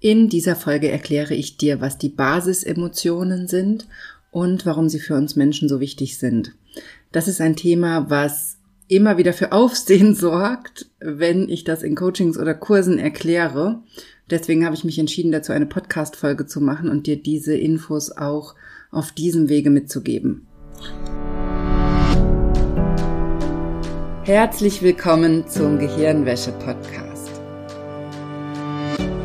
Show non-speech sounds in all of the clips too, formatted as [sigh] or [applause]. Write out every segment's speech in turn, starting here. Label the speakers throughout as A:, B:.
A: In dieser Folge erkläre ich dir, was die Basisemotionen sind und warum sie für uns Menschen so wichtig sind. Das ist ein Thema, was immer wieder für Aufsehen [laughs] sorgt, wenn ich das in Coachings oder Kursen erkläre. Deswegen habe ich mich entschieden, dazu eine Podcast-Folge zu machen und dir diese Infos auch auf diesem Wege mitzugeben. Herzlich willkommen zum Gehirnwäsche-Podcast.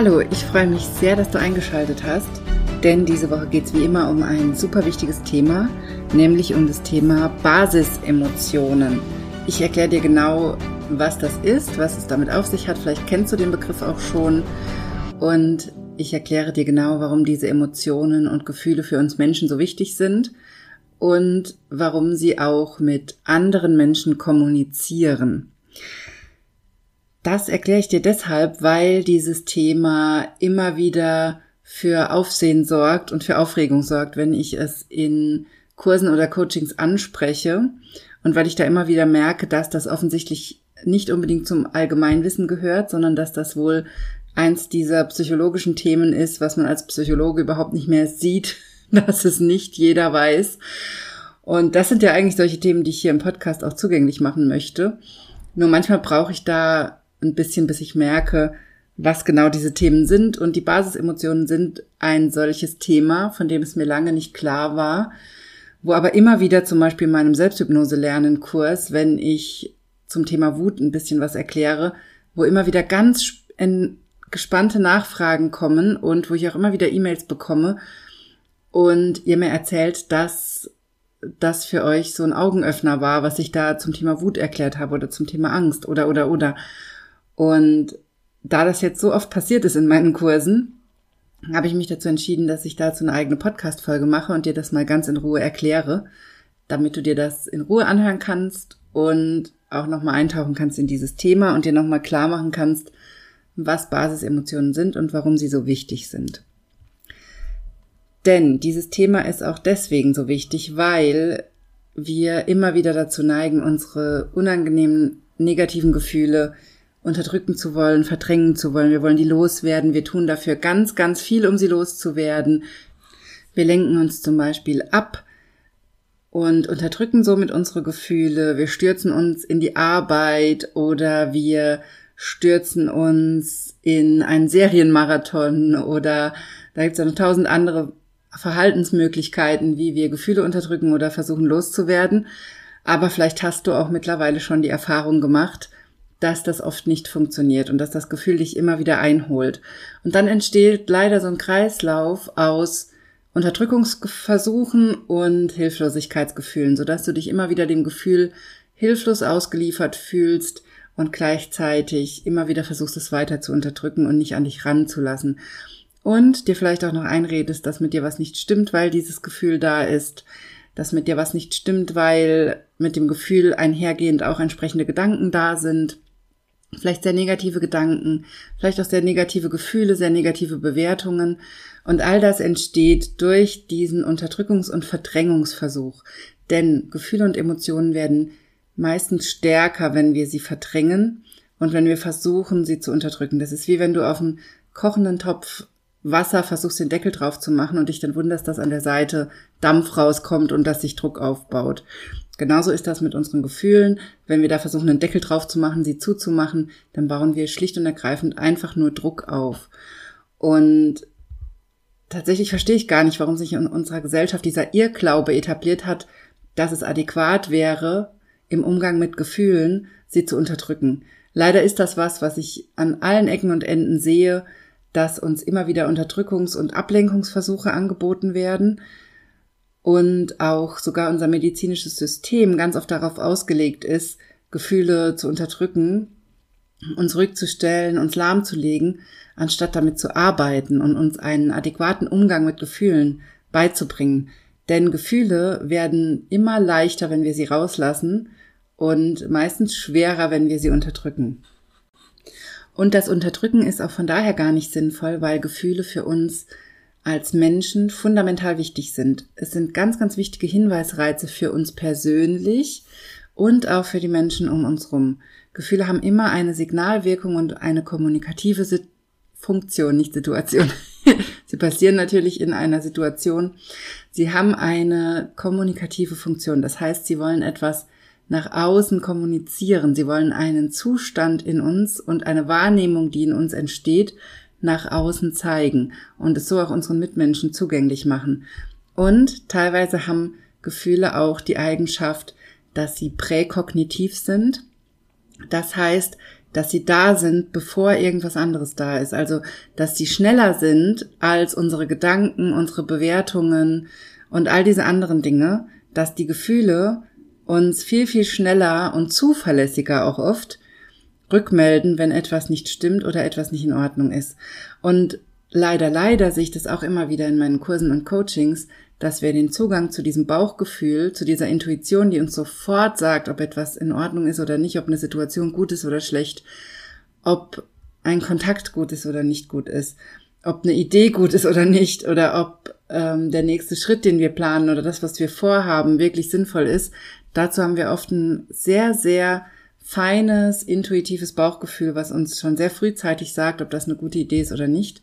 A: Hallo, ich freue mich sehr, dass du eingeschaltet hast, denn diese Woche geht es wie immer um ein super wichtiges Thema, nämlich um das Thema Basisemotionen. Ich erkläre dir genau, was das ist, was es damit auf sich hat. Vielleicht kennst du den Begriff auch schon. Und ich erkläre dir genau, warum diese Emotionen und Gefühle für uns Menschen so wichtig sind und warum sie auch mit anderen Menschen kommunizieren. Das erkläre ich dir deshalb, weil dieses Thema immer wieder für Aufsehen sorgt und für Aufregung sorgt, wenn ich es in Kursen oder Coachings anspreche und weil ich da immer wieder merke, dass das offensichtlich nicht unbedingt zum Allgemeinwissen gehört, sondern dass das wohl eins dieser psychologischen Themen ist, was man als Psychologe überhaupt nicht mehr sieht, [laughs] dass es nicht jeder weiß. Und das sind ja eigentlich solche Themen, die ich hier im Podcast auch zugänglich machen möchte. Nur manchmal brauche ich da ein bisschen, bis ich merke, was genau diese Themen sind. Und die Basisemotionen sind ein solches Thema, von dem es mir lange nicht klar war, wo aber immer wieder zum Beispiel in meinem Selbsthypnose-Lernen-Kurs, wenn ich zum Thema Wut ein bisschen was erkläre, wo immer wieder ganz gespannte Nachfragen kommen und wo ich auch immer wieder E-Mails bekomme und ihr mir erzählt, dass das für euch so ein Augenöffner war, was ich da zum Thema Wut erklärt habe oder zum Thema Angst oder oder oder. Und da das jetzt so oft passiert ist in meinen Kursen, habe ich mich dazu entschieden, dass ich dazu eine eigene Podcast-Folge mache und dir das mal ganz in Ruhe erkläre, damit du dir das in Ruhe anhören kannst und auch nochmal eintauchen kannst in dieses Thema und dir nochmal klar machen kannst, was Basisemotionen sind und warum sie so wichtig sind. Denn dieses Thema ist auch deswegen so wichtig, weil wir immer wieder dazu neigen, unsere unangenehmen negativen Gefühle unterdrücken zu wollen, verdrängen zu wollen. Wir wollen die loswerden. Wir tun dafür ganz, ganz viel, um sie loszuwerden. Wir lenken uns zum Beispiel ab und unterdrücken somit unsere Gefühle. Wir stürzen uns in die Arbeit oder wir stürzen uns in einen Serienmarathon oder da gibt es noch tausend andere Verhaltensmöglichkeiten, wie wir Gefühle unterdrücken oder versuchen loszuwerden. Aber vielleicht hast du auch mittlerweile schon die Erfahrung gemacht, dass das oft nicht funktioniert und dass das Gefühl dich immer wieder einholt. Und dann entsteht leider so ein Kreislauf aus Unterdrückungsversuchen und Hilflosigkeitsgefühlen, sodass du dich immer wieder dem Gefühl hilflos ausgeliefert fühlst und gleichzeitig immer wieder versuchst, es weiter zu unterdrücken und nicht an dich ranzulassen. Und dir vielleicht auch noch einredest, dass mit dir was nicht stimmt, weil dieses Gefühl da ist, dass mit dir was nicht stimmt, weil mit dem Gefühl einhergehend auch entsprechende Gedanken da sind, vielleicht sehr negative Gedanken, vielleicht auch sehr negative Gefühle, sehr negative Bewertungen. Und all das entsteht durch diesen Unterdrückungs- und Verdrängungsversuch. Denn Gefühle und Emotionen werden meistens stärker, wenn wir sie verdrängen und wenn wir versuchen, sie zu unterdrücken. Das ist wie wenn du auf einen kochenden Topf Wasser versuchst, den Deckel drauf zu machen und dich dann wunderst, dass an der Seite Dampf rauskommt und dass sich Druck aufbaut. Genauso ist das mit unseren Gefühlen. Wenn wir da versuchen, einen Deckel drauf zu machen, sie zuzumachen, dann bauen wir schlicht und ergreifend einfach nur Druck auf. Und tatsächlich verstehe ich gar nicht, warum sich in unserer Gesellschaft dieser Irrglaube etabliert hat, dass es adäquat wäre, im Umgang mit Gefühlen sie zu unterdrücken. Leider ist das was, was ich an allen Ecken und Enden sehe, dass uns immer wieder Unterdrückungs- und Ablenkungsversuche angeboten werden und auch sogar unser medizinisches System ganz oft darauf ausgelegt ist, Gefühle zu unterdrücken uns rückzustellen, uns lahmzulegen, anstatt damit zu arbeiten und uns einen adäquaten Umgang mit Gefühlen beizubringen. Denn Gefühle werden immer leichter, wenn wir sie rauslassen und meistens schwerer, wenn wir sie unterdrücken. Und das Unterdrücken ist auch von daher gar nicht sinnvoll, weil Gefühle für uns als Menschen fundamental wichtig sind. Es sind ganz, ganz wichtige Hinweisreize für uns persönlich und auch für die Menschen um uns rum. Gefühle haben immer eine Signalwirkung und eine kommunikative Funktion, nicht Situation. [laughs] Sie passieren natürlich in einer Situation. Sie haben eine kommunikative Funktion. Das heißt, sie wollen etwas nach außen kommunizieren. Sie wollen einen Zustand in uns und eine Wahrnehmung, die in uns entsteht, nach außen zeigen und es so auch unseren Mitmenschen zugänglich machen. Und teilweise haben Gefühle auch die Eigenschaft, dass sie präkognitiv sind. Das heißt, dass sie da sind, bevor irgendwas anderes da ist. Also, dass sie schneller sind als unsere Gedanken, unsere Bewertungen und all diese anderen Dinge, dass die Gefühle uns viel, viel schneller und zuverlässiger auch oft rückmelden, wenn etwas nicht stimmt oder etwas nicht in Ordnung ist. Und leider, leider sehe ich das auch immer wieder in meinen Kursen und Coachings, dass wir den Zugang zu diesem Bauchgefühl, zu dieser Intuition, die uns sofort sagt, ob etwas in Ordnung ist oder nicht, ob eine Situation gut ist oder schlecht, ob ein Kontakt gut ist oder nicht gut ist, ob eine Idee gut ist oder nicht, oder ob ähm, der nächste Schritt, den wir planen oder das, was wir vorhaben, wirklich sinnvoll ist. Dazu haben wir oft ein sehr, sehr feines, intuitives Bauchgefühl, was uns schon sehr frühzeitig sagt, ob das eine gute Idee ist oder nicht.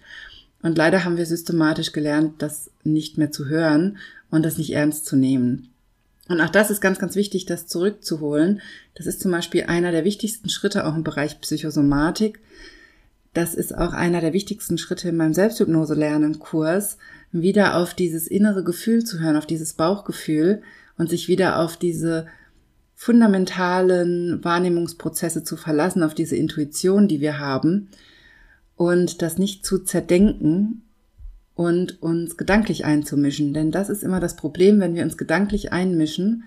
A: Und leider haben wir systematisch gelernt, das nicht mehr zu hören und das nicht ernst zu nehmen. Und auch das ist ganz, ganz wichtig, das zurückzuholen. Das ist zum Beispiel einer der wichtigsten Schritte auch im Bereich Psychosomatik. Das ist auch einer der wichtigsten Schritte in meinem Selbsthypnose-Lernen-Kurs, wieder auf dieses innere Gefühl zu hören, auf dieses Bauchgefühl und sich wieder auf diese fundamentalen Wahrnehmungsprozesse zu verlassen, auf diese Intuition, die wir haben und das nicht zu zerdenken und uns gedanklich einzumischen. Denn das ist immer das Problem, wenn wir uns gedanklich einmischen,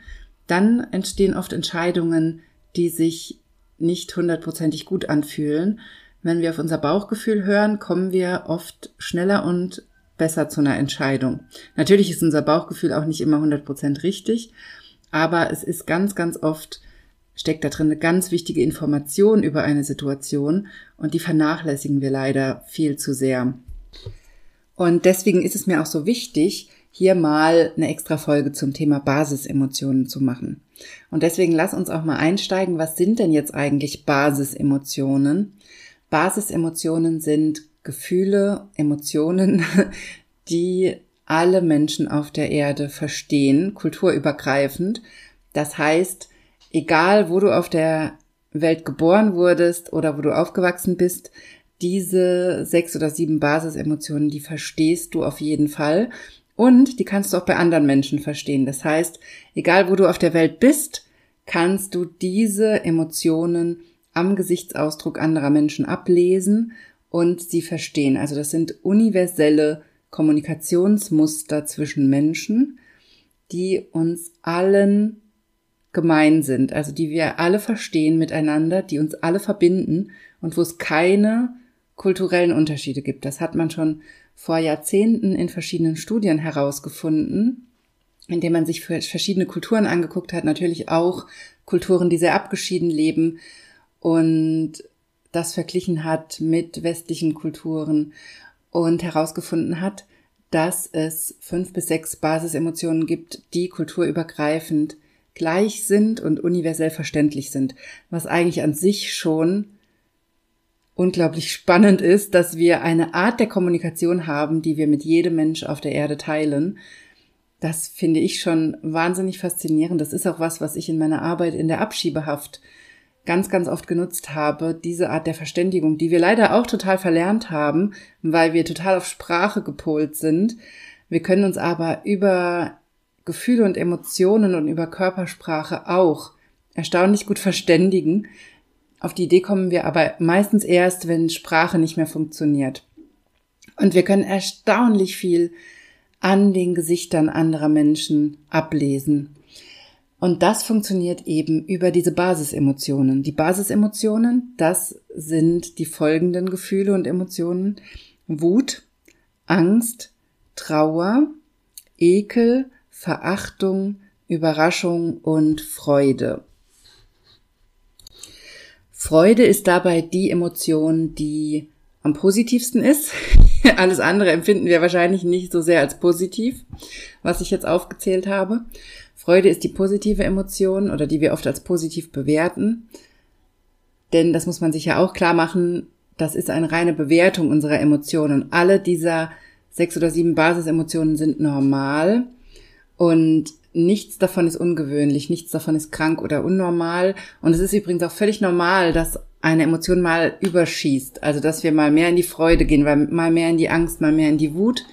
A: dann entstehen oft Entscheidungen, die sich nicht hundertprozentig gut anfühlen. Wenn wir auf unser Bauchgefühl hören, kommen wir oft schneller und besser zu einer Entscheidung. Natürlich ist unser Bauchgefühl auch nicht immer hundertprozentig richtig, aber es ist ganz, ganz oft steckt da drin eine ganz wichtige Information über eine Situation und die vernachlässigen wir leider viel zu sehr. Und deswegen ist es mir auch so wichtig, hier mal eine extra Folge zum Thema Basisemotionen zu machen. Und deswegen lass uns auch mal einsteigen, was sind denn jetzt eigentlich Basisemotionen? Basisemotionen sind Gefühle, Emotionen, [laughs] die alle Menschen auf der Erde verstehen, kulturübergreifend. Das heißt, egal wo du auf der Welt geboren wurdest oder wo du aufgewachsen bist, diese sechs oder sieben Basisemotionen, die verstehst du auf jeden Fall und die kannst du auch bei anderen Menschen verstehen. Das heißt, egal wo du auf der Welt bist, kannst du diese Emotionen am Gesichtsausdruck anderer Menschen ablesen und sie verstehen. Also das sind universelle Kommunikationsmuster zwischen Menschen, die uns allen gemein sind, also die wir alle verstehen miteinander, die uns alle verbinden und wo es keine kulturellen Unterschiede gibt. Das hat man schon vor Jahrzehnten in verschiedenen Studien herausgefunden, indem man sich verschiedene Kulturen angeguckt hat, natürlich auch Kulturen, die sehr abgeschieden leben und das verglichen hat mit westlichen Kulturen und herausgefunden hat, dass es fünf bis sechs Basisemotionen gibt, die kulturübergreifend gleich sind und universell verständlich sind, was eigentlich an sich schon unglaublich spannend ist, dass wir eine Art der Kommunikation haben, die wir mit jedem Mensch auf der Erde teilen. Das finde ich schon wahnsinnig faszinierend. Das ist auch was, was ich in meiner Arbeit in der Abschiebehaft ganz, ganz oft genutzt habe, diese Art der Verständigung, die wir leider auch total verlernt haben, weil wir total auf Sprache gepolt sind. Wir können uns aber über Gefühle und Emotionen und über Körpersprache auch erstaunlich gut verständigen. Auf die Idee kommen wir aber meistens erst, wenn Sprache nicht mehr funktioniert. Und wir können erstaunlich viel an den Gesichtern anderer Menschen ablesen. Und das funktioniert eben über diese Basisemotionen. Die Basisemotionen, das sind die folgenden Gefühle und Emotionen. Wut, Angst, Trauer, Ekel, Verachtung, Überraschung und Freude. Freude ist dabei die Emotion, die am positivsten ist. [laughs] Alles andere empfinden wir wahrscheinlich nicht so sehr als positiv, was ich jetzt aufgezählt habe. Freude ist die positive Emotion oder die wir oft als positiv bewerten. Denn das muss man sich ja auch klar machen, das ist eine reine Bewertung unserer Emotionen. Alle dieser sechs oder sieben Basisemotionen sind normal und nichts davon ist ungewöhnlich, nichts davon ist krank oder unnormal. Und es ist übrigens auch völlig normal, dass eine Emotion mal überschießt. Also, dass wir mal mehr in die Freude gehen, mal mehr in die Angst, mal mehr in die Wut.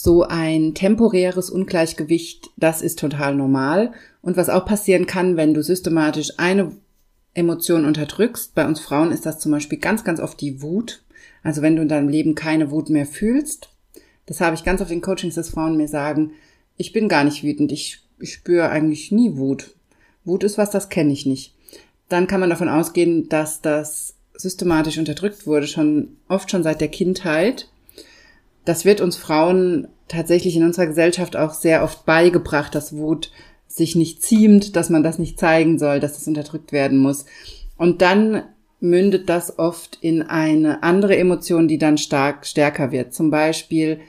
A: So ein temporäres Ungleichgewicht, das ist total normal. Und was auch passieren kann, wenn du systematisch eine Emotion unterdrückst, bei uns Frauen ist das zum Beispiel ganz, ganz oft die Wut. Also wenn du in deinem Leben keine Wut mehr fühlst, das habe ich ganz oft in Coachings, dass Frauen mir sagen, ich bin gar nicht wütend, ich, spüre eigentlich nie Wut. Wut ist was, das kenne ich nicht. Dann kann man davon ausgehen, dass das systematisch unterdrückt wurde, schon oft schon seit der Kindheit. Das wird uns Frauen tatsächlich in unserer Gesellschaft auch sehr oft beigebracht, dass Wut sich nicht ziemt, dass man das nicht zeigen soll, dass das unterdrückt werden muss. Und dann mündet das oft in eine andere Emotion, die dann stark stärker wird. Zum Beispiel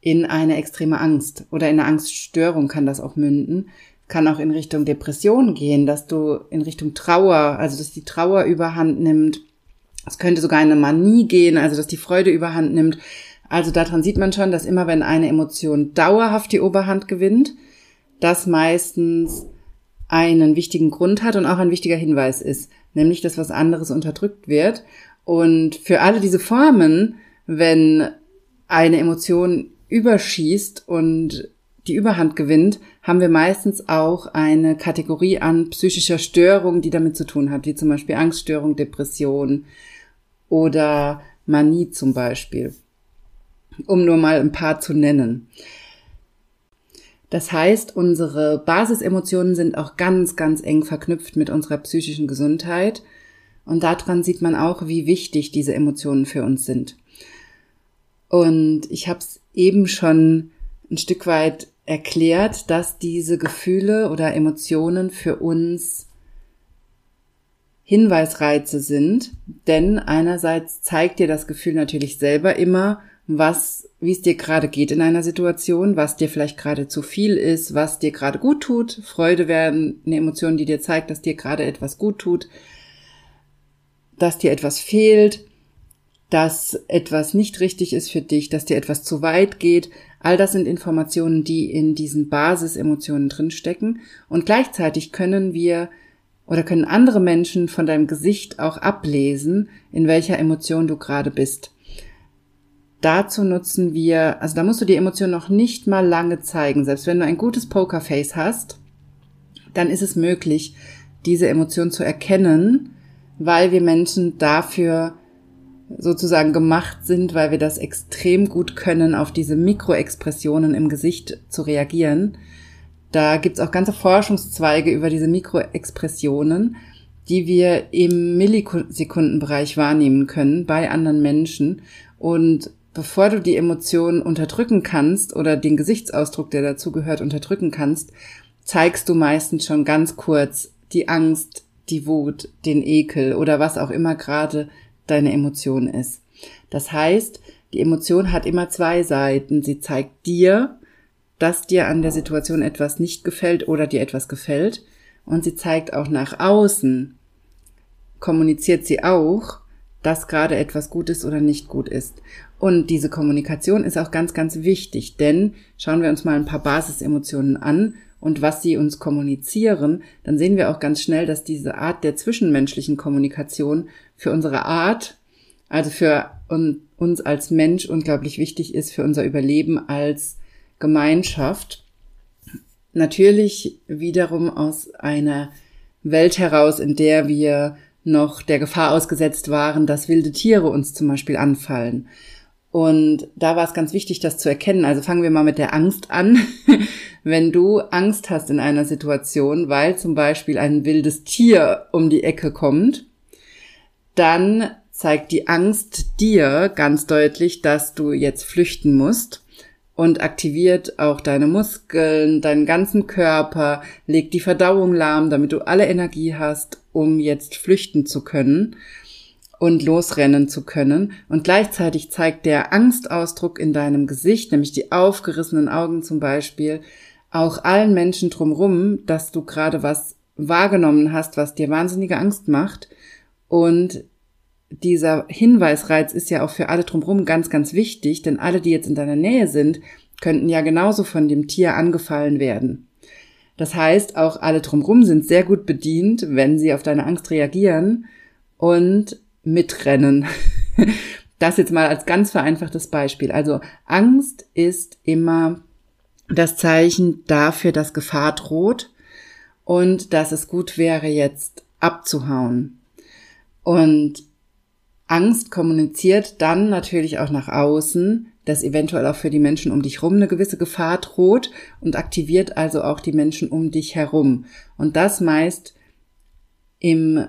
A: in eine extreme Angst oder in eine Angststörung kann das auch münden. Kann auch in Richtung Depression gehen, dass du in Richtung Trauer, also dass die Trauer überhand nimmt. Es könnte sogar in eine Manie gehen, also dass die Freude überhand nimmt. Also daran sieht man schon, dass immer wenn eine Emotion dauerhaft die Oberhand gewinnt, das meistens einen wichtigen Grund hat und auch ein wichtiger Hinweis ist, nämlich dass was anderes unterdrückt wird. Und für alle diese Formen, wenn eine Emotion überschießt und die Überhand gewinnt, haben wir meistens auch eine Kategorie an psychischer Störung, die damit zu tun hat, wie zum Beispiel Angststörung, Depression oder Manie zum Beispiel, um nur mal ein paar zu nennen. Das heißt, unsere Basisemotionen sind auch ganz, ganz eng verknüpft mit unserer psychischen Gesundheit. Und daran sieht man auch, wie wichtig diese Emotionen für uns sind. Und ich habe es eben schon ein Stück weit erklärt, dass diese Gefühle oder Emotionen für uns Hinweisreize sind, denn einerseits zeigt dir das Gefühl natürlich selber immer, was, wie es dir gerade geht in einer Situation, was dir vielleicht gerade zu viel ist, was dir gerade gut tut. Freude wäre eine Emotion, die dir zeigt, dass dir gerade etwas gut tut, dass dir etwas fehlt dass etwas nicht richtig ist für dich, dass dir etwas zu weit geht. All das sind Informationen, die in diesen Basisemotionen drinstecken. Und gleichzeitig können wir oder können andere Menschen von deinem Gesicht auch ablesen, in welcher Emotion du gerade bist. Dazu nutzen wir, also da musst du die Emotion noch nicht mal lange zeigen. Selbst wenn du ein gutes Pokerface hast, dann ist es möglich, diese Emotion zu erkennen, weil wir Menschen dafür sozusagen gemacht sind, weil wir das extrem gut können, auf diese Mikroexpressionen im Gesicht zu reagieren. Da gibt's auch ganze Forschungszweige über diese Mikroexpressionen, die wir im Millisekundenbereich wahrnehmen können bei anderen Menschen. Und bevor du die Emotionen unterdrücken kannst oder den Gesichtsausdruck, der dazugehört, unterdrücken kannst, zeigst du meistens schon ganz kurz die Angst, die Wut, den Ekel oder was auch immer gerade deine Emotion ist. Das heißt, die Emotion hat immer zwei Seiten. Sie zeigt dir, dass dir an der Situation etwas nicht gefällt oder dir etwas gefällt. Und sie zeigt auch nach außen, kommuniziert sie auch, dass gerade etwas gut ist oder nicht gut ist. Und diese Kommunikation ist auch ganz, ganz wichtig, denn schauen wir uns mal ein paar Basisemotionen an und was sie uns kommunizieren, dann sehen wir auch ganz schnell, dass diese Art der zwischenmenschlichen Kommunikation für unsere Art, also für uns als Mensch unglaublich wichtig ist, für unser Überleben als Gemeinschaft. Natürlich wiederum aus einer Welt heraus, in der wir noch der Gefahr ausgesetzt waren, dass wilde Tiere uns zum Beispiel anfallen. Und da war es ganz wichtig, das zu erkennen. Also fangen wir mal mit der Angst an. [laughs] Wenn du Angst hast in einer Situation, weil zum Beispiel ein wildes Tier um die Ecke kommt, dann zeigt die Angst dir ganz deutlich, dass du jetzt flüchten musst und aktiviert auch deine Muskeln, deinen ganzen Körper, legt die Verdauung lahm, damit du alle Energie hast, um jetzt flüchten zu können und losrennen zu können. Und gleichzeitig zeigt der Angstausdruck in deinem Gesicht, nämlich die aufgerissenen Augen zum Beispiel, auch allen Menschen drumrum, dass du gerade was wahrgenommen hast, was dir wahnsinnige Angst macht. Und dieser Hinweisreiz ist ja auch für alle drumherum ganz, ganz wichtig, denn alle, die jetzt in deiner Nähe sind, könnten ja genauso von dem Tier angefallen werden. Das heißt, auch alle drumherum sind sehr gut bedient, wenn sie auf deine Angst reagieren und mitrennen. [laughs] Das jetzt mal als ganz vereinfachtes Beispiel. Also Angst ist immer das Zeichen dafür, dass Gefahr droht und dass es gut wäre, jetzt abzuhauen. Und Angst kommuniziert dann natürlich auch nach außen, dass eventuell auch für die Menschen um dich herum eine gewisse Gefahr droht und aktiviert also auch die Menschen um dich herum. Und das meist im,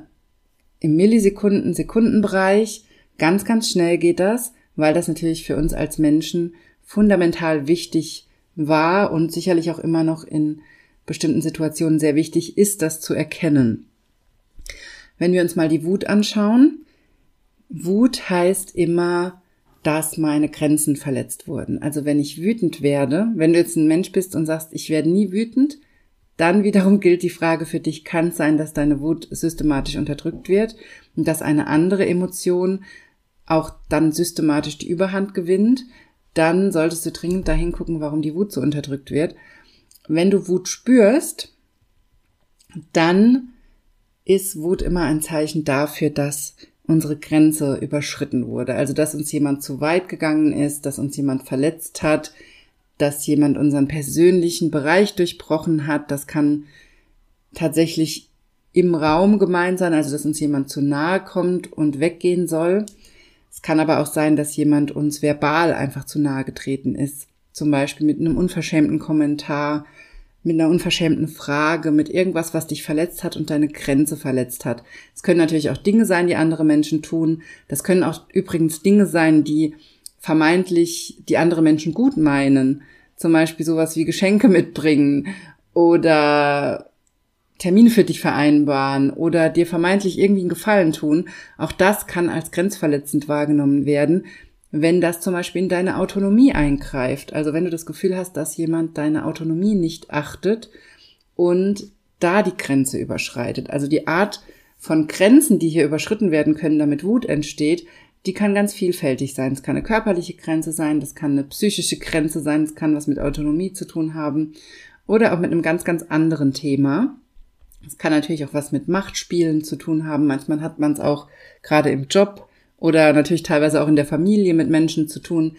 A: im Millisekunden, Sekundenbereich. Ganz, ganz schnell geht das, weil das natürlich für uns als Menschen fundamental wichtig war und sicherlich auch immer noch in bestimmten Situationen sehr wichtig ist, das zu erkennen. Wenn wir uns mal die Wut anschauen, Wut heißt immer, dass meine Grenzen verletzt wurden. Also wenn ich wütend werde, wenn du jetzt ein Mensch bist und sagst, ich werde nie wütend, dann wiederum gilt die Frage für dich, kann es sein, dass deine Wut systematisch unterdrückt wird und dass eine andere Emotion auch dann systematisch die Überhand gewinnt, dann solltest du dringend dahin gucken, warum die Wut so unterdrückt wird. Wenn du Wut spürst, dann ist Wut immer ein Zeichen dafür, dass unsere Grenze überschritten wurde. Also, dass uns jemand zu weit gegangen ist, dass uns jemand verletzt hat, dass jemand unseren persönlichen Bereich durchbrochen hat. Das kann tatsächlich im Raum gemeint sein, also dass uns jemand zu nahe kommt und weggehen soll. Es kann aber auch sein, dass jemand uns verbal einfach zu nahe getreten ist. Zum Beispiel mit einem unverschämten Kommentar mit einer unverschämten Frage, mit irgendwas, was dich verletzt hat und deine Grenze verletzt hat. Es können natürlich auch Dinge sein, die andere Menschen tun. Das können auch übrigens Dinge sein, die vermeintlich die andere Menschen gut meinen. Zum Beispiel sowas wie Geschenke mitbringen oder Termine für dich vereinbaren oder dir vermeintlich irgendwie einen Gefallen tun. Auch das kann als grenzverletzend wahrgenommen werden, wenn das zum Beispiel in deine Autonomie eingreift. Also wenn du das Gefühl hast, dass jemand deine Autonomie nicht achtet und da die Grenze überschreitet. Also die Art von Grenzen, die hier überschritten werden können, damit Wut entsteht, die kann ganz vielfältig sein. Es kann eine körperliche Grenze sein, das kann eine psychische Grenze sein, es kann was mit Autonomie zu tun haben oder auch mit einem ganz, ganz anderen Thema. Es kann natürlich auch was mit Machtspielen zu tun haben. Manchmal hat man es auch gerade im Job oder natürlich teilweise auch in der Familie mit Menschen zu tun,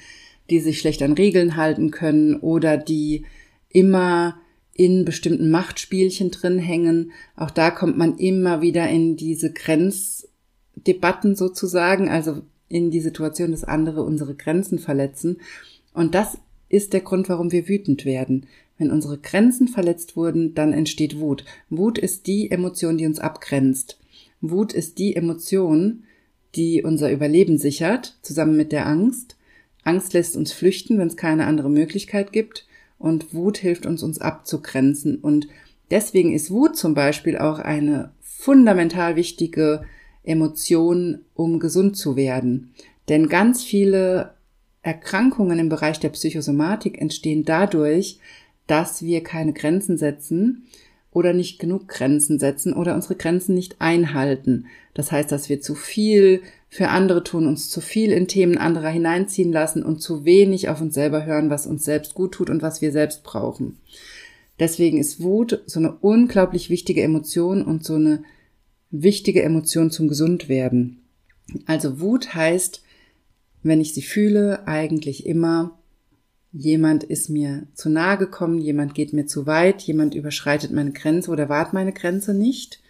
A: die sich schlecht an Regeln halten können oder die immer in bestimmten Machtspielchen drin hängen. Auch da kommt man immer wieder in diese Grenzdebatten sozusagen, also in die Situation, dass andere unsere Grenzen verletzen. Und das ist der Grund, warum wir wütend werden. Wenn unsere Grenzen verletzt wurden, dann entsteht Wut. Wut ist die Emotion, die uns abgrenzt. Wut ist die Emotion, die unser Überleben sichert, zusammen mit der Angst. Angst lässt uns flüchten, wenn es keine andere Möglichkeit gibt. Und Wut hilft uns, uns abzugrenzen. Und deswegen ist Wut zum Beispiel auch eine fundamental wichtige Emotion, um gesund zu werden. Denn ganz viele Erkrankungen im Bereich der Psychosomatik entstehen dadurch, dass wir keine Grenzen setzen oder nicht genug Grenzen setzen oder unsere Grenzen nicht einhalten. Das heißt, dass wir zu viel für andere tun, uns zu viel in Themen anderer hineinziehen lassen und zu wenig auf uns selber hören, was uns selbst gut tut und was wir selbst brauchen. Deswegen ist Wut so eine unglaublich wichtige Emotion und so eine wichtige Emotion zum Gesundwerden. Also Wut heißt, wenn ich sie fühle, eigentlich immer, jemand ist mir zu nahe gekommen, jemand geht mir zu weit, jemand überschreitet meine Grenze oder wahrt meine Grenze nicht.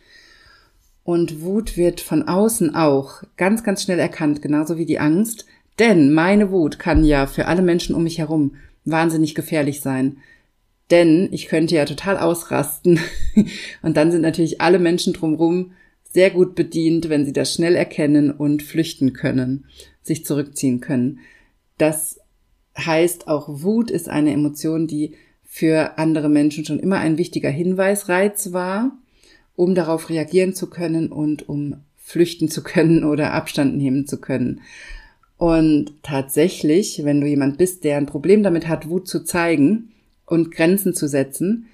A: Und Wut wird von außen auch ganz, ganz schnell erkannt, genauso wie die Angst, Denn meine Wut kann ja für alle Menschen um mich herum wahnsinnig gefährlich sein. Denn ich könnte ja total ausrasten. [laughs] Und dann sind natürlich alle Menschen drumherum sehr gut bedient, wenn sie das schnell erkennen und flüchten können, sich zurückziehen können. Das heißt, auch Wut ist eine Emotion, die für andere Menschen schon immer ein wichtiger Hinweisreiz war, um darauf reagieren zu können und um flüchten zu können [laughs] oder Abstand nehmen zu können. Und tatsächlich, wenn du jemand bist, der ein Problem damit hat, Wut zu zeigen und Grenzen zu setzen,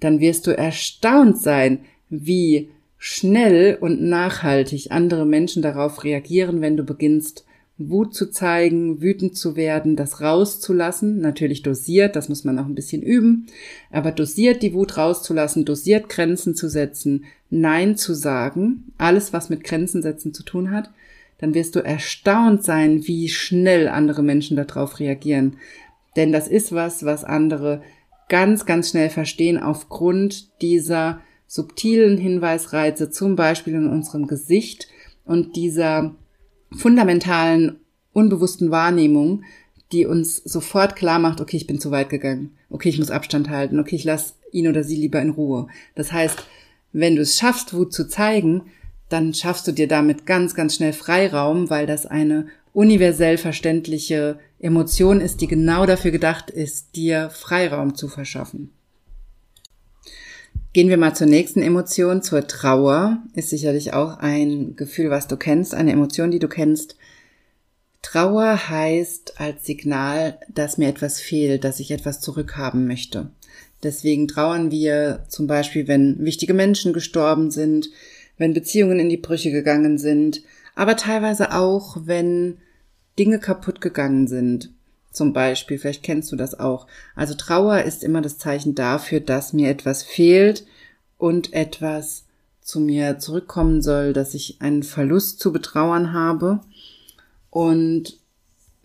A: dann wirst du erstaunt sein, wie schnell und nachhaltig andere Menschen darauf reagieren, wenn du beginnst, Wut zu zeigen, wütend zu werden, das rauszulassen, natürlich dosiert, das muss man auch ein bisschen üben, aber dosiert die Wut rauszulassen, dosiert Grenzen zu setzen, Nein zu sagen, alles, was mit Grenzen setzen zu tun hat, dann wirst du erstaunt sein, wie schnell andere Menschen darauf reagieren. Denn das ist was, was andere ganz, ganz schnell verstehen aufgrund dieser subtilen Hinweisreize, zum Beispiel in unserem Gesicht und dieser fundamentalen, unbewussten Wahrnehmung, die uns sofort klar macht, okay, ich bin zu weit gegangen, okay, ich muss Abstand halten, okay, ich lasse ihn oder sie lieber in Ruhe. Das heißt, wenn du es schaffst, Wut zu zeigen, dann schaffst du dir damit ganz, ganz schnell Freiraum, weil das eine universell verständliche Emotion ist, die genau dafür gedacht ist, dir Freiraum zu verschaffen. Gehen wir mal zur nächsten Emotion, zur Trauer. Ist sicherlich auch ein Gefühl, was du kennst, eine Emotion, die du kennst. Trauer heißt als Signal, dass mir etwas fehlt, dass ich etwas zurückhaben möchte. Deswegen trauern wir zum Beispiel, wenn wichtige Menschen gestorben sind, wenn Beziehungen in die Brüche gegangen sind, aber teilweise auch, wenn Dinge kaputt gegangen sind. Zum Beispiel, vielleicht kennst du das auch. Also Trauer ist immer das Zeichen dafür, dass mir etwas fehlt und etwas zu mir zurückkommen soll, dass ich einen Verlust zu betrauern habe und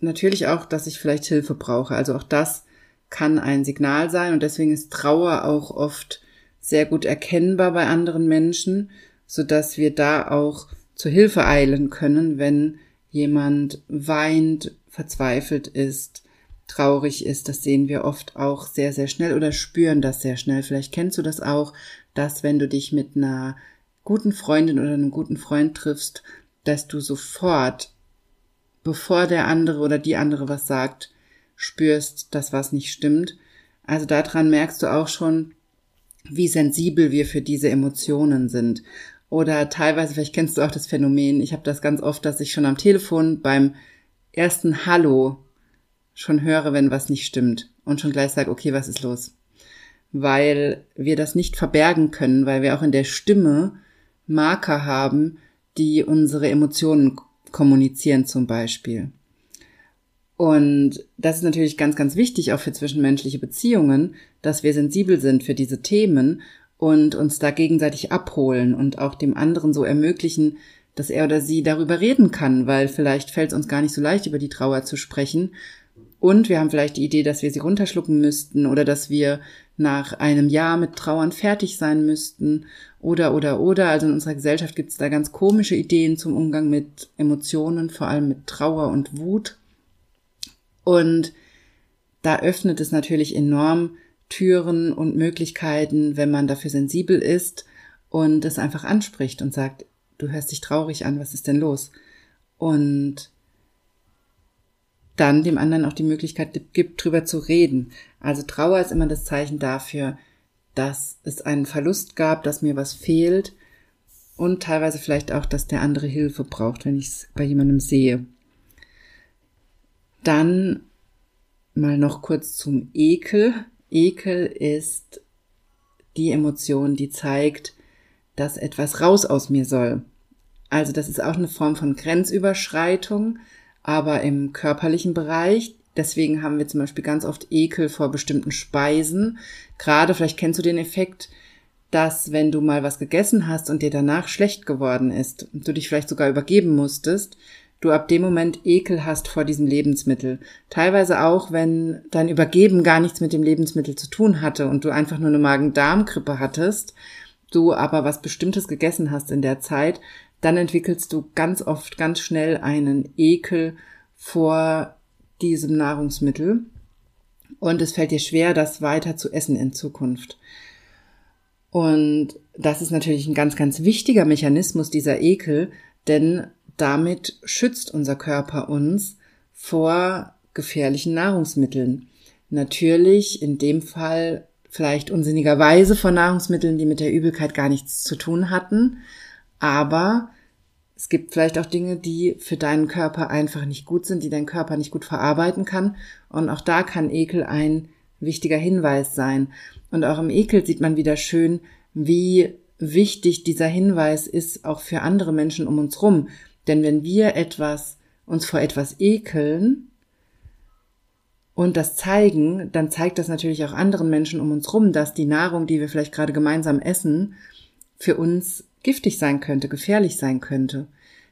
A: natürlich auch, dass ich vielleicht Hilfe brauche. Also auch das kann ein Signal sein und deswegen ist Trauer auch oft sehr gut erkennbar bei anderen Menschen so dass wir da auch zur Hilfe eilen können, wenn jemand weint, verzweifelt ist, traurig ist. Das sehen wir oft auch sehr, sehr schnell oder spüren das sehr schnell. Vielleicht kennst du das auch, dass wenn du dich mit einer guten Freundin oder einem guten Freund triffst, dass du sofort, bevor der andere oder die andere was sagt, spürst, dass was nicht stimmt. Also daran merkst du auch schon, wie sensibel wir für diese Emotionen sind. Oder teilweise, vielleicht kennst du auch das Phänomen, ich habe das ganz oft, dass ich schon am Telefon beim ersten Hallo schon höre, wenn was nicht stimmt und schon gleich sage, okay, was ist los? Weil wir das nicht verbergen können, weil wir auch in der Stimme Marker haben, die unsere Emotionen kommunizieren zum Beispiel. Und das ist natürlich ganz, ganz wichtig auch für zwischenmenschliche Beziehungen, dass wir sensibel sind für diese Themen und uns da gegenseitig abholen und auch dem anderen so ermöglichen, dass er oder sie darüber reden kann, weil vielleicht fällt es uns gar nicht so leicht, über die Trauer zu sprechen. Und wir haben vielleicht die Idee, dass wir sie runterschlucken müssten oder dass wir nach einem Jahr mit Trauern fertig sein müssten oder oder oder. Also in unserer Gesellschaft gibt es da ganz komische Ideen zum Umgang mit Emotionen, vor allem mit Trauer und Wut. Und da öffnet es natürlich enorm Türen und Möglichkeiten, wenn man dafür sensibel ist und es einfach anspricht und sagt, du hörst dich traurig an, was ist denn los? Und dann dem anderen auch die Möglichkeit gibt, drüber zu reden. Also Trauer ist immer das Zeichen dafür, dass es einen Verlust gab, dass mir was fehlt und teilweise vielleicht auch, dass der andere Hilfe braucht, wenn ich es bei jemandem sehe. Dann mal noch kurz zum Ekel. Ekel ist die Emotion, die zeigt, dass etwas raus aus mir soll. Also das ist auch eine Form von Grenzüberschreitung, aber im körperlichen Bereich. Deswegen haben wir zum Beispiel ganz oft Ekel vor bestimmten Speisen. Gerade, vielleicht kennst du den Effekt, dass wenn du mal was gegessen hast und dir danach schlecht geworden ist und du dich vielleicht sogar übergeben musstest, du ab dem Moment Ekel hast vor diesem Lebensmittel. Teilweise auch, wenn dein Übergeben gar nichts mit dem Lebensmittel zu tun hatte und du einfach nur eine Magen-Darm-Grippe hattest, du aber was Bestimmtes gegessen hast in der Zeit, dann entwickelst du ganz oft ganz schnell einen Ekel vor diesem Nahrungsmittel und es fällt dir schwer, das weiter zu essen in Zukunft. Und das ist natürlich ein ganz, ganz wichtiger Mechanismus, dieser Ekel, denn damit schützt unser Körper uns vor gefährlichen Nahrungsmitteln. Natürlich in dem Fall vielleicht unsinnigerweise von Nahrungsmitteln, die mit der Übelkeit gar nichts zu tun hatten, aber es gibt vielleicht auch Dinge, die für deinen Körper einfach nicht gut sind, die dein Körper nicht gut verarbeiten kann. Und auch da kann Ekel ein wichtiger Hinweis sein. Und auch im Ekel sieht man wieder schön, wie wichtig dieser Hinweis ist, auch für andere Menschen um uns rum. Denn wenn wir etwas, uns vor etwas ekeln und das zeigen, dann zeigt das natürlich auch anderen Menschen um uns rum, dass die Nahrung, die wir vielleicht gerade gemeinsam essen, für uns giftig sein könnte, gefährlich sein könnte.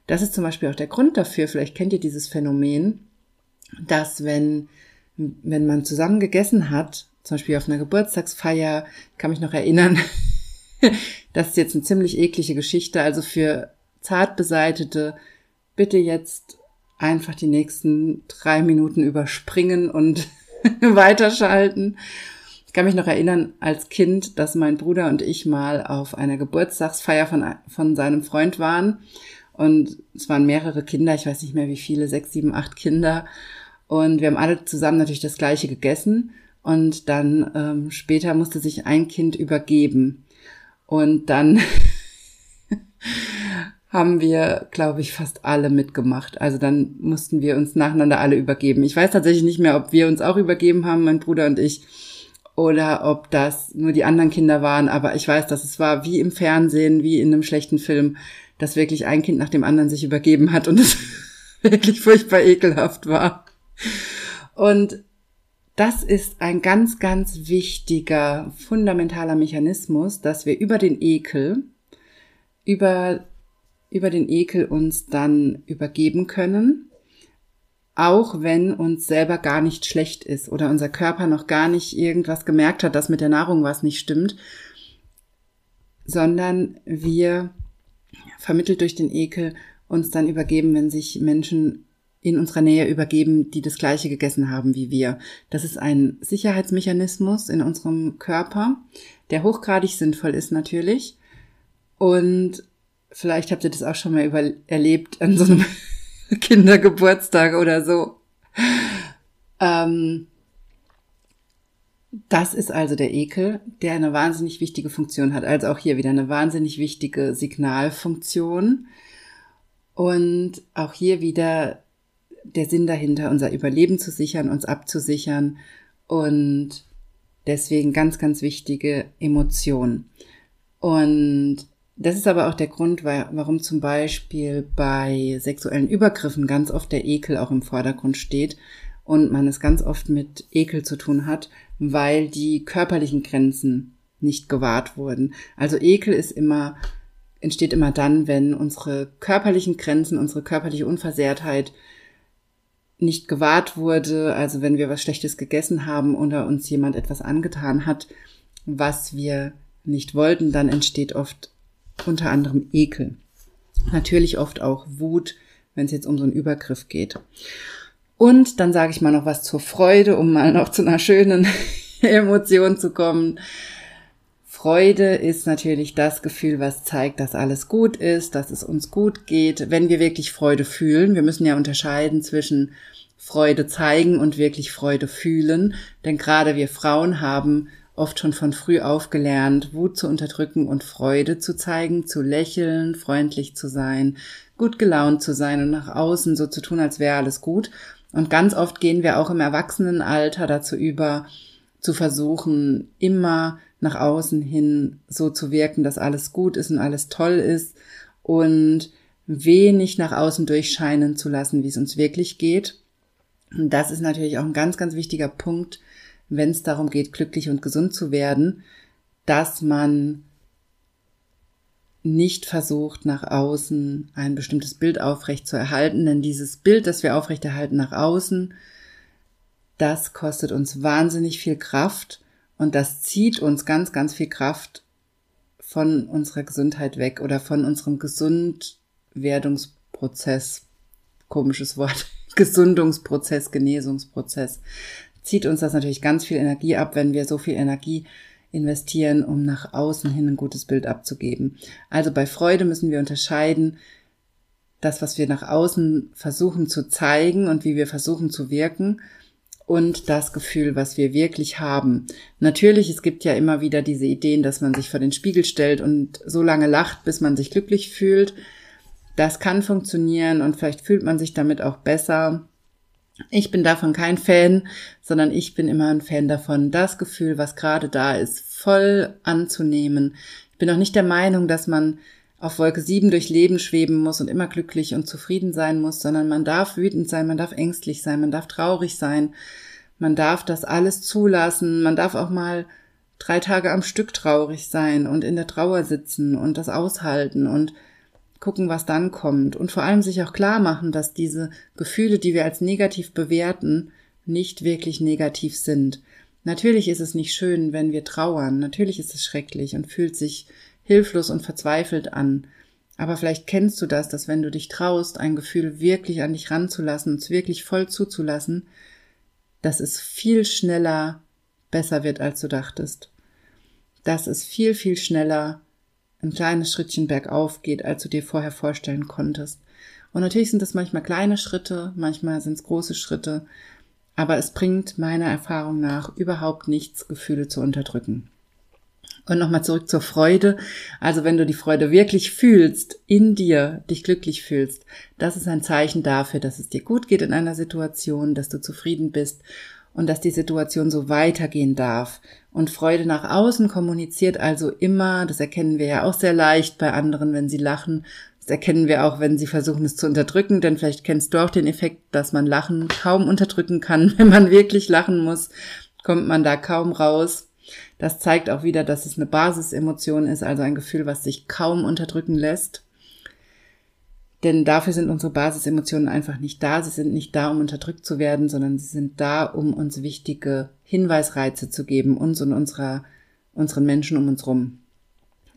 A: Das ist zum Beispiel auch der Grund dafür, vielleicht kennt ihr dieses Phänomen, dass wenn, wenn man zusammen gegessen hat, zum Beispiel auf einer Geburtstagsfeier, kann mich noch erinnern, [laughs] das ist jetzt eine ziemlich eklige Geschichte, also für zart beseitete, bitte jetzt einfach die nächsten drei Minuten überspringen und [laughs] weiterschalten kann mich noch erinnern als Kind, dass mein Bruder und ich mal auf einer Geburtstagsfeier von, von seinem Freund waren. Und es waren mehrere Kinder, ich weiß nicht mehr wie viele, sechs, sieben, acht Kinder. Und wir haben alle zusammen natürlich das gleiche gegessen. Und dann ähm, später musste sich ein Kind übergeben. Und dann [laughs] haben wir, glaube ich, fast alle mitgemacht. Also dann mussten wir uns nacheinander alle übergeben. Ich weiß tatsächlich nicht mehr, ob wir uns auch übergeben haben, mein Bruder und ich oder ob das nur die anderen Kinder waren, aber ich weiß, dass es war wie im Fernsehen, wie in einem schlechten Film, dass wirklich ein Kind nach dem anderen sich übergeben hat und [laughs] es wirklich furchtbar ekelhaft war. Und das ist ein ganz, ganz wichtiger, fundamentaler Mechanismus, dass wir über den Ekel, über, über den Ekel uns dann übergeben können auch wenn uns selber gar nicht schlecht ist oder unser Körper noch gar nicht irgendwas gemerkt hat, dass mit der Nahrung was nicht stimmt, sondern wir vermittelt durch den Ekel uns dann übergeben, wenn sich Menschen in unserer Nähe übergeben, die das gleiche gegessen haben wie wir. Das ist ein Sicherheitsmechanismus in unserem Körper, der hochgradig sinnvoll ist natürlich. Und vielleicht habt ihr das auch schon mal über erlebt an so einem [laughs] Kindergeburtstag oder so. Ähm, das ist also der Ekel, der eine wahnsinnig wichtige Funktion hat. Also auch hier wieder eine wahnsinnig wichtige Signalfunktion. Und auch hier wieder der Sinn dahinter, unser Überleben zu sichern, uns abzusichern und deswegen ganz, ganz wichtige Emotion. Und das ist aber auch der Grund, warum zum Beispiel bei sexuellen Übergriffen ganz oft der Ekel auch im Vordergrund steht und man es ganz oft mit Ekel zu tun hat, weil die körperlichen Grenzen nicht gewahrt wurden. Also Ekel ist immer, entsteht immer dann, wenn unsere körperlichen Grenzen, unsere körperliche Unversehrtheit nicht gewahrt wurde, also wenn wir was Schlechtes gegessen haben oder uns jemand etwas angetan hat, was wir nicht wollten, dann entsteht oft unter anderem Ekel. Natürlich oft auch Wut, wenn es jetzt um so einen Übergriff geht. Und dann sage ich mal noch was zur Freude, um mal noch zu einer schönen [laughs] Emotion zu kommen. Freude ist natürlich das Gefühl, was zeigt, dass alles gut ist, dass es uns gut geht, wenn wir wirklich Freude fühlen. Wir müssen ja unterscheiden zwischen Freude zeigen und wirklich Freude fühlen, denn gerade wir Frauen haben oft schon von früh auf gelernt, Wut zu unterdrücken und Freude zu zeigen, zu lächeln, freundlich zu sein, gut gelaunt zu sein und nach außen so zu tun, als wäre alles gut. Und ganz oft gehen wir auch im Erwachsenenalter dazu über, zu versuchen, immer nach außen hin so zu wirken, dass alles gut ist und alles toll ist und wenig nach außen durchscheinen zu lassen, wie es uns wirklich geht. Und das ist natürlich auch ein ganz, ganz wichtiger Punkt, wenn es darum geht, glücklich und gesund zu werden, dass man nicht versucht, nach außen ein bestimmtes Bild aufrecht zu erhalten, denn dieses Bild, das wir aufrechterhalten nach außen, das kostet uns wahnsinnig viel Kraft und das zieht uns ganz, ganz viel Kraft von unserer Gesundheit weg oder von unserem Gesundwerdungsprozess. Komisches Wort. [laughs] Gesundungsprozess, Genesungsprozess, zieht uns das natürlich ganz viel Energie ab, wenn wir so viel Energie investieren, um nach außen hin ein gutes Bild abzugeben. Also bei Freude müssen wir unterscheiden, das, was wir nach außen versuchen zu zeigen und wie wir versuchen zu wirken und das Gefühl, was wir wirklich haben. Natürlich, es gibt ja immer wieder diese Ideen, dass man sich vor den Spiegel stellt und so lange lacht, bis man sich glücklich fühlt. Das kann funktionieren und vielleicht fühlt man sich damit auch besser. Ich bin davon kein Fan, sondern ich bin immer ein Fan davon, das Gefühl, was gerade da ist, voll anzunehmen. Ich bin auch nicht der Meinung, dass man auf Wolke 7 durch Leben schweben muss und immer glücklich und zufrieden sein muss, sondern man darf wütend sein, man darf ängstlich sein, man darf traurig sein, man darf das alles zulassen, man darf auch mal drei Tage am Stück traurig sein und in der Trauer sitzen und das aushalten und gucken, was dann kommt und vor allem sich auch klar machen, dass diese Gefühle, die wir als negativ bewerten, nicht wirklich negativ sind. Natürlich ist es nicht schön, wenn wir trauern, natürlich ist es schrecklich und fühlt sich hilflos und verzweifelt an. Aber vielleicht kennst du das, dass wenn du dich traust, ein Gefühl wirklich an dich ranzulassen, es wirklich voll zuzulassen, dass es viel schneller besser wird, als du dachtest. Dass es viel, viel schneller ein kleines Schrittchen bergauf geht, als du dir vorher vorstellen konntest. Und natürlich sind das manchmal kleine Schritte, manchmal sind es große Schritte, aber es bringt meiner Erfahrung nach überhaupt nichts, Gefühle zu unterdrücken. Und nochmal zurück zur Freude. Also wenn du die Freude wirklich fühlst, in dir dich glücklich fühlst, das ist ein Zeichen dafür, dass es dir gut geht in einer Situation, dass du zufrieden bist und dass die Situation so weitergehen darf. Und Freude nach außen kommuniziert also immer, das erkennen wir ja auch sehr leicht bei anderen, wenn sie lachen. Das erkennen wir auch, wenn sie versuchen, es zu unterdrücken, denn vielleicht kennst du auch den Effekt, dass man Lachen kaum unterdrücken kann. [laughs] Wenn man wirklich lachen muss, kommt man da kaum raus. Das zeigt auch wieder, dass es eine Basisemotion ist, also ein Gefühl, was sich kaum unterdrücken lässt. Denn dafür sind unsere Basisemotionen einfach nicht da. Sie sind nicht da, um unterdrückt zu werden, sondern sie sind da, um uns wichtige Hinweisreize zu geben, uns und unserer, unseren Menschen um uns rum.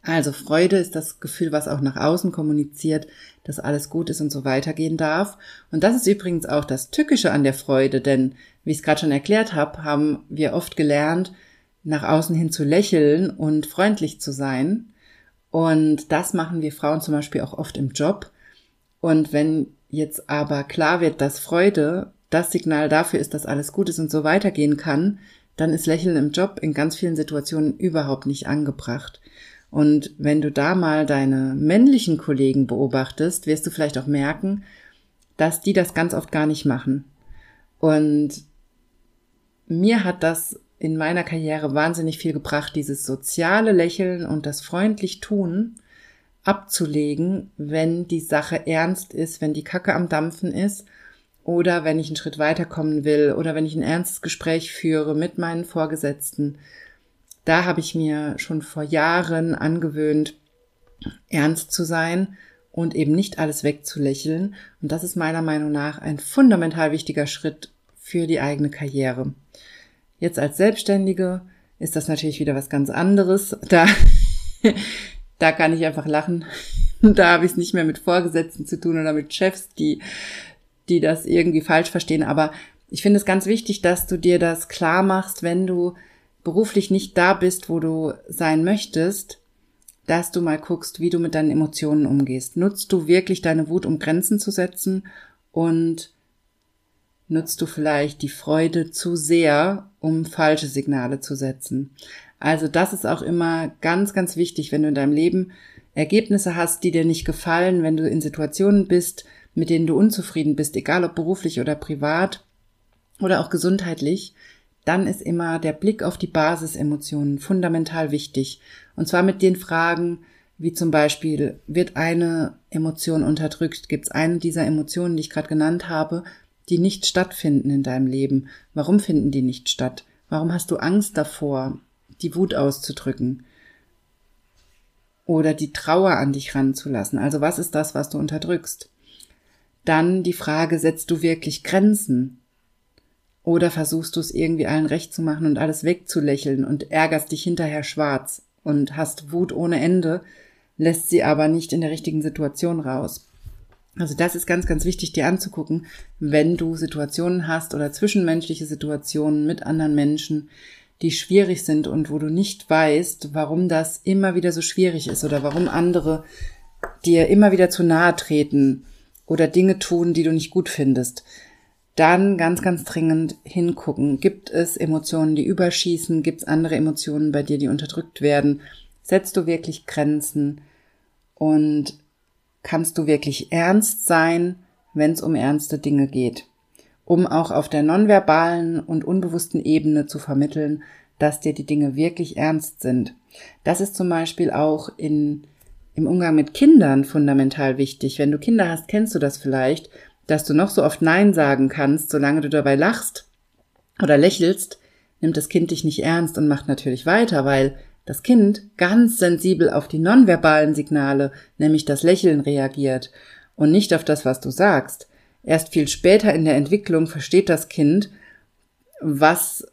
A: Also Freude ist das Gefühl, was auch nach außen kommuniziert, dass alles gut ist und so weitergehen darf. Und das ist übrigens auch das Tückische an der Freude, denn wie ich es gerade schon erklärt habe, haben wir oft gelernt, nach außen hin zu lächeln und freundlich zu sein. Und das machen wir Frauen zum Beispiel auch oft im Job. Und wenn jetzt aber klar wird, dass Freude das Signal dafür ist, dass alles gut ist und so weitergehen kann, dann ist Lächeln im Job in ganz vielen Situationen überhaupt nicht angebracht. Und wenn du da mal deine männlichen Kollegen beobachtest, wirst du vielleicht auch merken, dass die das ganz oft gar nicht machen. Und mir hat das in meiner Karriere wahnsinnig viel gebracht, dieses soziale Lächeln und das freundlich tun abzulegen, wenn die Sache ernst ist, wenn die Kacke am Dampfen ist oder wenn ich einen Schritt weiterkommen will oder wenn ich ein ernstes Gespräch führe mit meinen Vorgesetzten. Da habe ich mir schon vor Jahren angewöhnt, ernst zu sein und eben nicht alles wegzulächeln. Und das ist meiner Meinung nach ein fundamental wichtiger Schritt für die eigene Karriere. Jetzt als Selbstständige ist das natürlich wieder was ganz anderes. Da, da kann ich einfach lachen. [laughs] Da habe ich es nicht mehr mit Vorgesetzten zu tun oder mit Chefs, die, die das irgendwie falsch verstehen. Aber ich finde es ganz wichtig, dass du dir das klar machst, wenn du beruflich nicht da bist, wo du sein möchtest, dass du mal guckst, wie du mit deinen Emotionen umgehst. Nutzt du wirklich deine Wut, um Grenzen zu setzen und nutzt du vielleicht die Freude zu sehr, um falsche Signale zu setzen. Also das ist auch immer ganz, ganz wichtig, wenn du in deinem Leben Ergebnisse hast, die dir nicht gefallen, wenn du in Situationen bist, mit denen du unzufrieden bist, egal ob beruflich oder privat oder auch gesundheitlich, dann ist immer der Blick auf die Basisemotionen fundamental wichtig. Und zwar mit den Fragen, wie zum Beispiel, wird eine Emotion unterdrückt? Gibt es eine dieser Emotionen, die ich gerade genannt habe, die nicht stattfinden in deinem Leben. Warum finden die nicht statt? Warum hast du Angst davor, die Wut auszudrücken? Oder die Trauer an dich ranzulassen? Also was ist das, was du unterdrückst? Dann die Frage, setzt du wirklich Grenzen? Oder versuchst du es irgendwie allen recht zu machen und alles wegzulächeln und ärgerst dich hinterher schwarz und hast Wut ohne Ende, lässt sie aber nicht in der richtigen Situation raus? Also das ist ganz, ganz wichtig, dir anzugucken, wenn du Situationen hast oder zwischenmenschliche Situationen mit anderen Menschen, die schwierig sind und wo du nicht weißt, warum das immer wieder so schwierig ist oder warum andere dir immer wieder zu nahe treten oder Dinge tun, die du nicht gut findest. Dann ganz, ganz dringend hingucken. Gibt es Emotionen, die überschießen? Gibt es andere Emotionen bei dir, die unterdrückt werden? Setzt du wirklich Grenzen? Und kannst du wirklich ernst sein, wenn es um ernste Dinge geht, um auch auf der nonverbalen und unbewussten Ebene zu vermitteln, dass dir die Dinge wirklich ernst sind. Das ist zum Beispiel auch in, im Umgang mit Kindern fundamental wichtig. Wenn du Kinder hast, kennst du das vielleicht, dass du noch so oft Nein sagen kannst, solange du dabei lachst oder lächelst, nimmt das Kind dich nicht ernst und macht natürlich weiter, weil das Kind ganz sensibel auf die nonverbalen Signale, nämlich das Lächeln reagiert und nicht auf das, was du sagst. Erst viel später in der Entwicklung versteht das Kind, was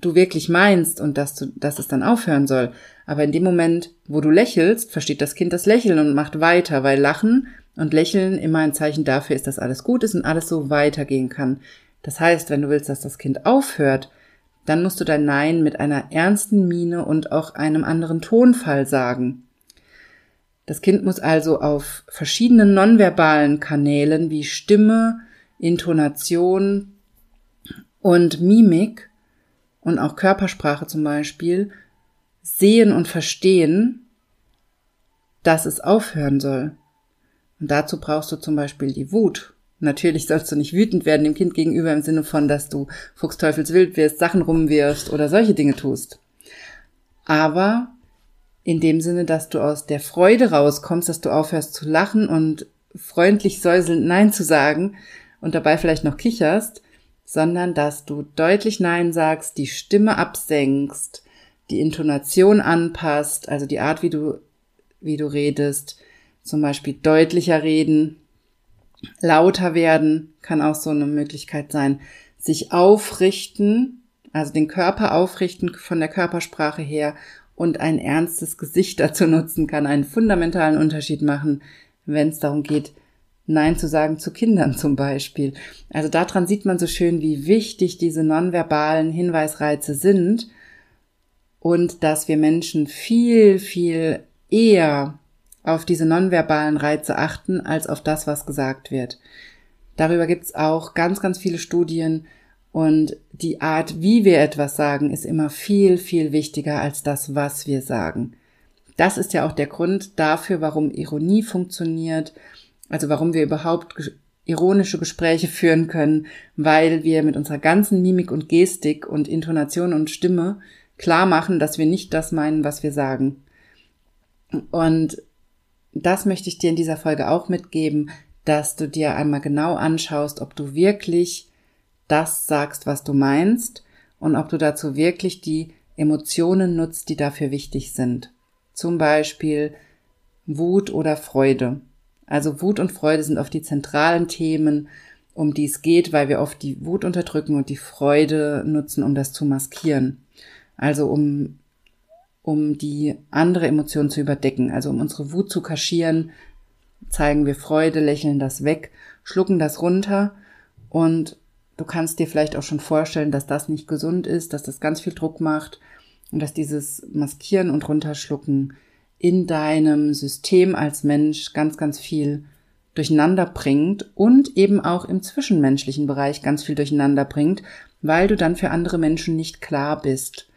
A: du wirklich meinst und dass, du, dass es dann aufhören soll. Aber in dem Moment, wo du lächelst, versteht das Kind das Lächeln und macht weiter, weil Lachen und Lächeln immer ein Zeichen dafür ist, dass alles gut ist und alles so weitergehen kann. Das heißt, wenn du willst, dass das Kind aufhört, dann musst du dein Nein mit einer ernsten Miene und auch einem anderen Tonfall sagen. Das Kind muss also auf verschiedenen nonverbalen Kanälen wie Stimme, Intonation und Mimik und auch Körpersprache zum Beispiel sehen und verstehen, dass es aufhören soll. Und dazu brauchst du zum Beispiel die Wut Natürlich sollst du nicht wütend werden dem Kind gegenüber im Sinne von, dass du fuchsteufelswild wirst, Sachen rumwirfst oder solche Dinge tust. Aber in dem Sinne, dass du aus der Freude rauskommst, dass du aufhörst zu lachen und freundlich säuselnd Nein zu sagen und dabei vielleicht noch kicherst, sondern dass du deutlich Nein sagst, die Stimme absenkst, die Intonation anpasst, also die Art, wie du, wie du redest, zum Beispiel deutlicher reden, Lauter werden kann auch so eine Möglichkeit sein. Sich aufrichten, also den Körper aufrichten von der Körpersprache her und ein ernstes Gesicht [laughs] dazu nutzen, kann einen fundamentalen Unterschied machen, wenn es darum geht, Nein zu sagen zu Kindern zum Beispiel. Also daran sieht man so schön, wie wichtig diese nonverbalen Hinweisreize sind und dass wir Menschen viel, viel eher auf diese nonverbalen Reize achten, als auf das, was gesagt wird. Darüber gibt's auch ganz, ganz viele Studien und die Art, wie wir etwas sagen, ist immer viel, viel wichtiger als das, was wir sagen. Das ist ja auch der Grund dafür, warum Ironie funktioniert, also warum wir überhaupt ironische Gespräche führen können, weil wir mit unserer ganzen Mimik und Gestik und Intonation und Stimme klar machen, dass wir nicht das meinen, was wir sagen. Und das möchte ich dir in dieser Folge auch mitgeben, dass du dir einmal genau anschaust, ob du wirklich das sagst, was du meinst und ob du dazu wirklich die Emotionen nutzt, die dafür wichtig sind. Zum Beispiel Wut oder Freude. Also Wut und Freude sind oft die zentralen Themen, um die es geht, weil wir oft die Wut unterdrücken und die Freude nutzen, um das zu maskieren. Also um um die andere Emotion zu überdecken. Also um unsere Wut zu kaschieren, zeigen wir Freude, lächeln das weg, schlucken das runter und du kannst dir vielleicht auch schon vorstellen, dass das nicht gesund ist, dass das ganz viel Druck macht und dass dieses Maskieren und Runterschlucken in deinem System als Mensch ganz, ganz viel durcheinander bringt und eben auch im zwischenmenschlichen Bereich ganz viel durcheinander bringt, weil du dann für andere Menschen nicht klar bist.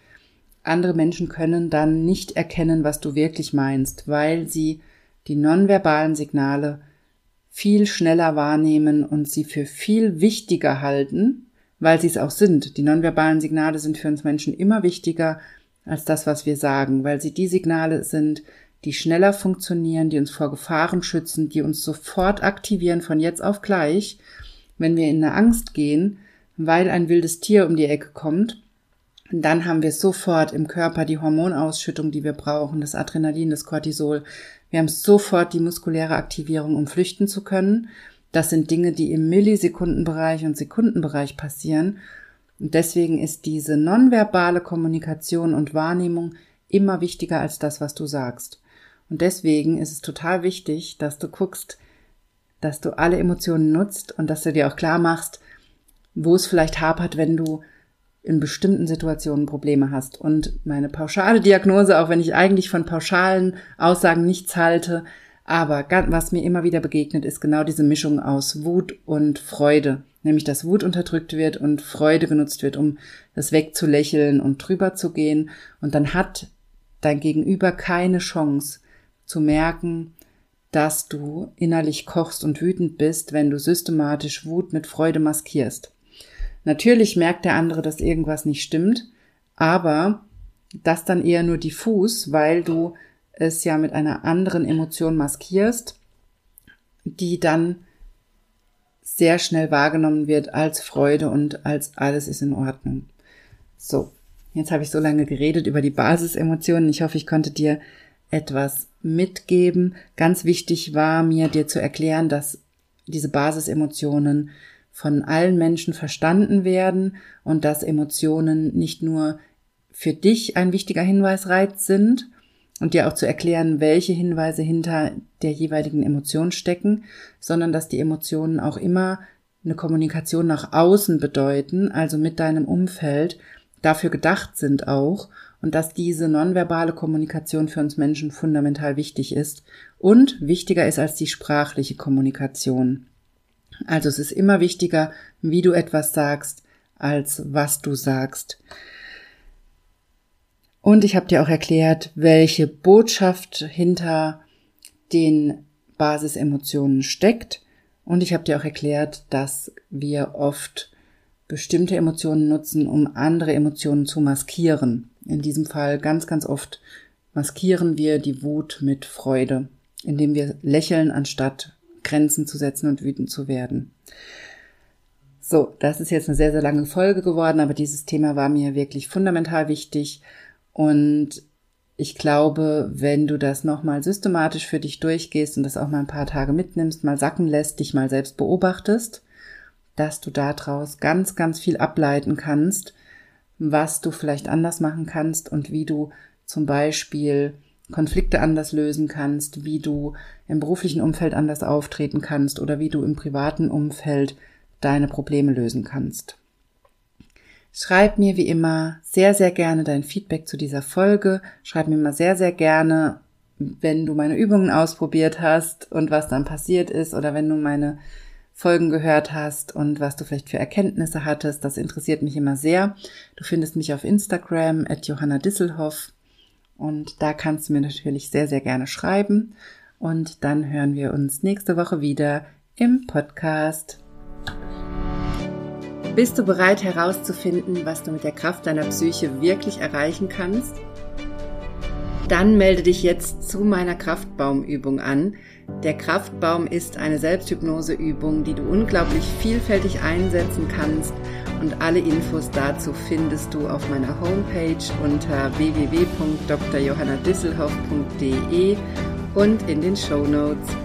A: Andere Menschen können dann nicht erkennen, was du wirklich meinst, weil sie die nonverbalen Signale viel schneller wahrnehmen und sie für viel wichtiger halten, weil sie es auch sind. Die nonverbalen Signale sind für uns Menschen immer wichtiger als das, was wir sagen, weil sie die Signale sind, die schneller funktionieren, die uns vor Gefahren schützen, die uns sofort aktivieren von jetzt auf gleich, wenn wir in eine Angst gehen, weil ein wildes Tier um die Ecke kommt dann haben wir sofort im Körper die Hormonausschüttung, die wir brauchen, das Adrenalin, das Cortisol. Wir haben sofort die muskuläre Aktivierung, um flüchten zu können. Das sind Dinge, die im Millisekundenbereich und Sekundenbereich passieren. Und deswegen ist diese nonverbale Kommunikation und Wahrnehmung immer wichtiger als das, was du sagst. Und deswegen ist es total wichtig, dass du guckst, dass du alle Emotionen nutzt und dass du dir auch klar machst, wo es vielleicht hapert, wenn du in bestimmten Situationen Probleme hast. Und meine pauschale Diagnose, auch wenn ich eigentlich von pauschalen Aussagen nichts halte, aber was mir immer wieder begegnet, ist genau diese Mischung aus Wut und Freude. Nämlich, dass Wut unterdrückt wird und Freude genutzt wird, um das wegzulächeln und drüber zu gehen. Und dann hat dein Gegenüber keine Chance zu merken, dass du innerlich kochst und wütend bist, wenn du systematisch Wut mit Freude maskierst. Natürlich merkt der andere, dass irgendwas nicht stimmt, aber das dann eher nur diffus, weil du es ja mit einer anderen Emotion maskierst, die dann sehr schnell wahrgenommen wird als Freude und als alles ist in Ordnung. So, jetzt habe ich so lange geredet über die Basisemotionen. Ich hoffe, ich konnte dir etwas mitgeben. Ganz wichtig war mir dir zu erklären, dass diese Basisemotionen von allen Menschen verstanden werden und dass Emotionen nicht nur für dich ein wichtiger Hinweisreiz sind, und dir auch zu erklären, welche Hinweise hinter der jeweiligen Emotion stecken, sondern dass die Emotionen auch immer eine Kommunikation nach außen bedeuten, also mit deinem Umfeld, dafür gedacht sind auch und dass diese nonverbale Kommunikation für uns Menschen fundamental wichtig ist und wichtiger ist als die sprachliche Kommunikation. Also es ist immer wichtiger, wie du etwas sagst, als was du sagst. Und ich habe dir auch erklärt, welche Botschaft hinter den Basisemotionen steckt. Und ich habe dir auch erklärt, dass wir oft bestimmte Emotionen nutzen, um andere Emotionen zu maskieren. In diesem Fall ganz, ganz oft maskieren wir die Wut mit Freude, indem wir lächeln, anstatt Grenzen zu setzen und wütend zu werden. So, das ist jetzt eine sehr, sehr lange Folge geworden, aber dieses Thema war mir wirklich fundamental wichtig und ich glaube, wenn du das nochmal systematisch für dich durchgehst und das auch mal ein paar Tage mitnimmst, mal sacken lässt, dich mal selbst beobachtest, dass du daraus ganz, ganz viel ableiten kannst, was du vielleicht anders machen kannst und wie du zum Beispiel Konflikte anders lösen kannst, wie du im beruflichen Umfeld anders auftreten kannst oder wie du im privaten Umfeld deine Probleme lösen kannst. Schreib mir wie immer sehr, sehr gerne dein Feedback zu dieser Folge. Schreib mir immer sehr, sehr gerne, wenn du meine Übungen ausprobiert hast und was dann passiert ist oder wenn du meine Folgen gehört hast und was du vielleicht für Erkenntnisse hattest. Das interessiert mich immer sehr. Du findest mich auf Instagram at Johanna Disselhoff und da kannst du mir natürlich sehr, sehr gerne schreiben. Und dann hören wir uns nächste Woche wieder im Podcast. Bist du bereit herauszufinden, was du mit der Kraft deiner Psyche wirklich erreichen kannst? Dann melde dich jetzt zu meiner Kraftbaumübung an. Der Kraftbaum ist eine Selbsthypnoseübung, die du unglaublich vielfältig einsetzen kannst und alle Infos dazu findest du auf meiner Homepage unter www.drjohannadisselhoff.de und in den Show Notes.